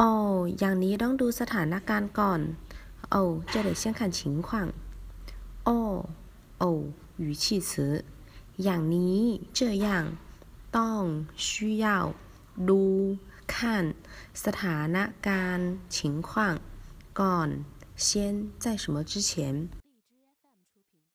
อ๋ออย่างนี้ต้องดูสถานการณ์ก่อน哦这得先看情况哦哦语气词อย่างนี้这样ต้อง需要ดู看สถานการณ์情况ก่อน先在什么之前